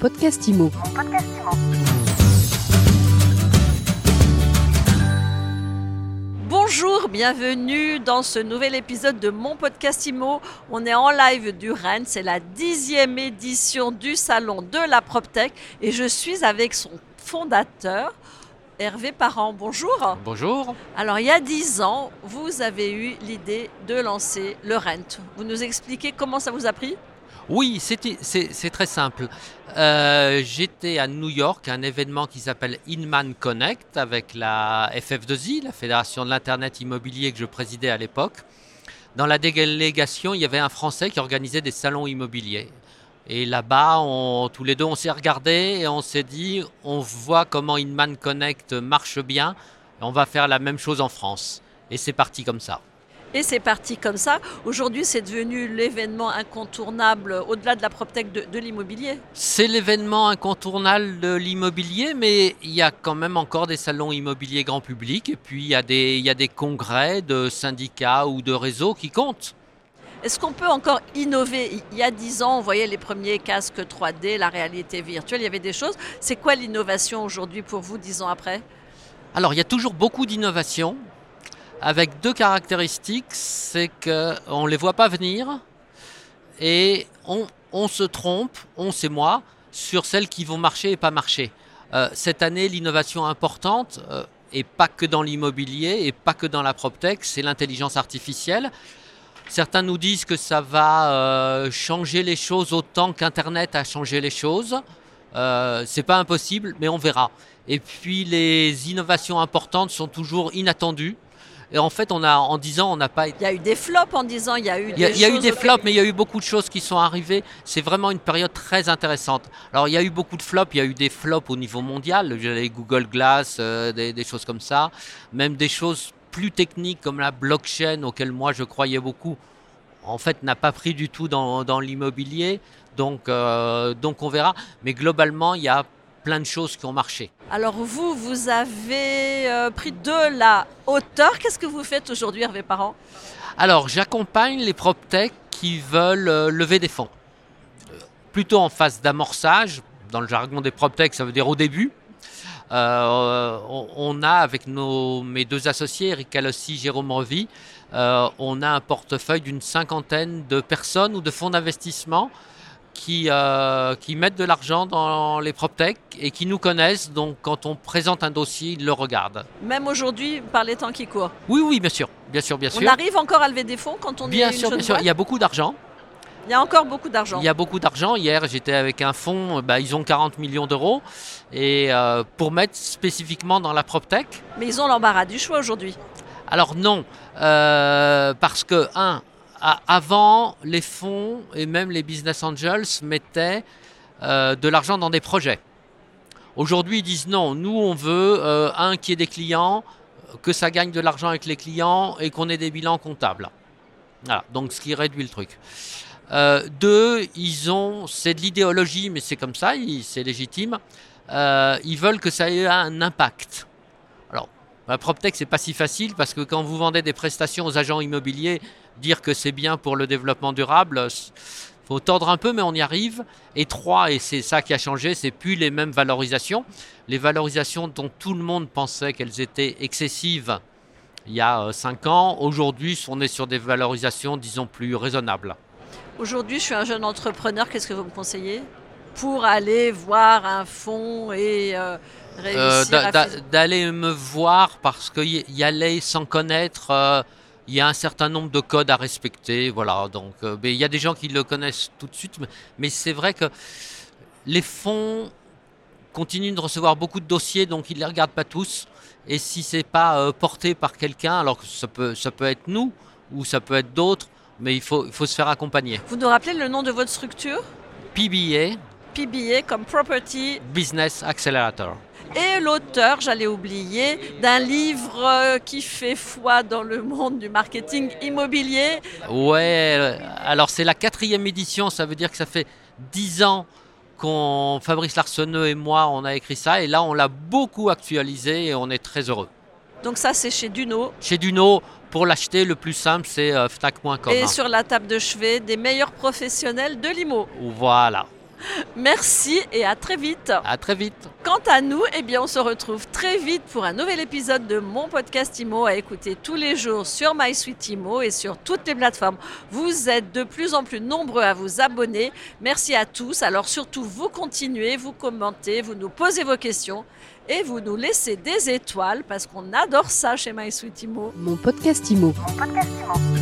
podcast IMO. Bonjour, bienvenue dans ce nouvel épisode de mon podcast IMO. On est en live du Rennes, c'est la dixième édition du salon de la PropTech et je suis avec son fondateur, Hervé Parent. Bonjour. Bonjour. Alors il y a dix ans, vous avez eu l'idée de lancer le Rent. Vous nous expliquez comment ça vous a pris? Oui, c'est très simple. Euh, J'étais à New York, à un événement qui s'appelle Inman Connect avec la FF2I, la Fédération de l'Internet Immobilier que je présidais à l'époque. Dans la délégation, il y avait un Français qui organisait des salons immobiliers. Et là-bas, tous les deux, on s'est regardés et on s'est dit, on voit comment Inman Connect marche bien, on va faire la même chose en France. Et c'est parti comme ça. Et c'est parti comme ça. Aujourd'hui, c'est devenu l'événement incontournable au-delà de la PropTech de, de l'immobilier. C'est l'événement incontournable de l'immobilier, mais il y a quand même encore des salons immobiliers grand public, et puis il y a des, il y a des congrès de syndicats ou de réseaux qui comptent. Est-ce qu'on peut encore innover? Il y a dix ans, on voyait les premiers casques 3D, la réalité virtuelle, il y avait des choses. C'est quoi l'innovation aujourd'hui pour vous, dix ans après? Alors il y a toujours beaucoup d'innovations, avec deux caractéristiques, c'est qu'on ne les voit pas venir, et on, se trompe, on c'est moi, sur celles qui vont marcher et pas marcher. Euh, cette année, l'innovation importante, euh, et pas que dans l'immobilier, et pas que dans la PropTech, c'est l'intelligence artificielle. Certains nous disent que ça va euh, changer les choses autant qu'Internet a changé les choses. Euh, c'est pas impossible, mais on verra. Et puis les innovations importantes sont toujours inattendues. Et en fait, on a, en 10 ans, on n'a pas été Il y a eu des flops en dix ans, il y a eu des il y a eu des flops, mais il y a eu beaucoup de choses qui sont arrivées. C'est vraiment une période très intéressante. Alors, il y a eu beaucoup de flops. Il y a eu des flops au niveau mondial. J'avais Google Glass, euh, des, des choses comme ça. Même des choses plus techniques comme la blockchain, auxquelles moi je croyais beaucoup, en fait, n'a pas pris du tout dans, dans l'immobilier. Donc, euh, donc, on verra. Mais globalement, il y a plein de choses qui ont marché. Alors vous, vous avez euh, pris de la hauteur. Qu'est-ce que vous faites aujourd'hui, Hervé Parent? Alors, j'accompagne les PropTech qui veulent euh, lever des fonds. Euh, Plutôt en phase d'amorçage. Dans le jargon des PropTech, ça veut dire au début. On, on a avec nos, mes deux associés, Eric Calossi, Jérôme Revy, on a un portefeuille d'une cinquantaine de personnes ou de fonds d'investissement qui, euh, qui mettent de l'argent dans les PropTech et qui nous connaissent. Donc, quand on présente un dossier, ils le regardent. Même aujourd'hui, par les temps qui courent. Oui, oui, bien sûr. Bien sûr, bien sûr. On arrive encore à lever des fonds quand on est Bien une sûr, bien sûr. boîte Il y a beaucoup d'argent. Il y a encore beaucoup d'argent. Il y a beaucoup d'argent. Hier, j'étais avec un fonds, bah, ils ont 40 millions d'euros. Et euh, pour mettre spécifiquement dans la PropTech, Mais ils ont l'embarras du choix aujourd'hui. alors non, euh, parce que, un, avant, les fonds et même les business angels mettaient euh, de l'argent dans des projets. Aujourd'hui, ils disent non, nous, on veut, euh, un, qui ait des clients, que ça gagne de l'argent avec les clients et qu'on ait des bilans comptables. Voilà, donc ce qui réduit le truc. Euh, deux, ils ont, c'est de l'idéologie, mais c'est comme ça, c'est légitime. Euh, ils veulent que ça ait un impact. Alors, la PropTech, c'est pas si facile parce que quand vous vendez des prestations aux agents immobiliers, dire que c'est bien pour le développement durable, il faut tordre un peu, mais on y arrive. Et trois, et c'est ça qui a changé, c'est plus les mêmes valorisations. Les valorisations dont tout le monde pensait qu'elles étaient excessives il y a 5 ans, aujourd'hui, on est sur des valorisations, disons, plus raisonnables. Aujourd'hui, je suis un jeune entrepreneur. Qu'est-ce que vous me conseillez? Pour aller voir un fonds et euh, Euh, réussir d'aller me voir parce qu'y y aller sans connaître, euh, il y a un certain nombre de codes à respecter. Voilà, donc euh, mais il y a des gens qui le connaissent tout de suite, mais, mais c'est vrai que les fonds continuent de recevoir beaucoup de dossiers, donc ils ne les regardent pas tous. Et si c'est pas euh, porté par quelqu'un, alors que ça peut, ça peut être nous ou ça peut être d'autres, mais il faut, il faut se faire accompagner. Vous nous rappelez le nom de votre structure? PBA, PBA comme Property Business Accelerator. Et l'auteur, j'allais oublier, d'un livre euh, qui fait foi dans le monde du marketing immobilier. Ouais, euh, alors c'est la quatrième édition, ça veut dire que ça fait dix ans qu'on, Fabrice Larsonneux et moi, on a écrit ça, et là on l'a beaucoup actualisé et on est très heureux. Donc ça, c'est chez Duno. Chez Duno, pour l'acheter, le plus simple, c'est euh, fnac.com. Et sur la table de chevet des meilleurs professionnels de l'IMO. Voilà. Merci et à très vite. À très vite. Quant à nous, eh bien, on se retrouve très vite pour un nouvel épisode de mon podcast IMO à écouter tous les jours sur MySuite IMO et sur toutes les plateformes. Vous êtes de plus en plus nombreux à vous abonner. Merci à tous. Alors surtout, vous continuez, vous commentez, vous nous posez vos questions et vous nous laissez des étoiles parce qu'on adore ça chez MySuite IMO. Mon podcast IMO. Mon podcast Imo.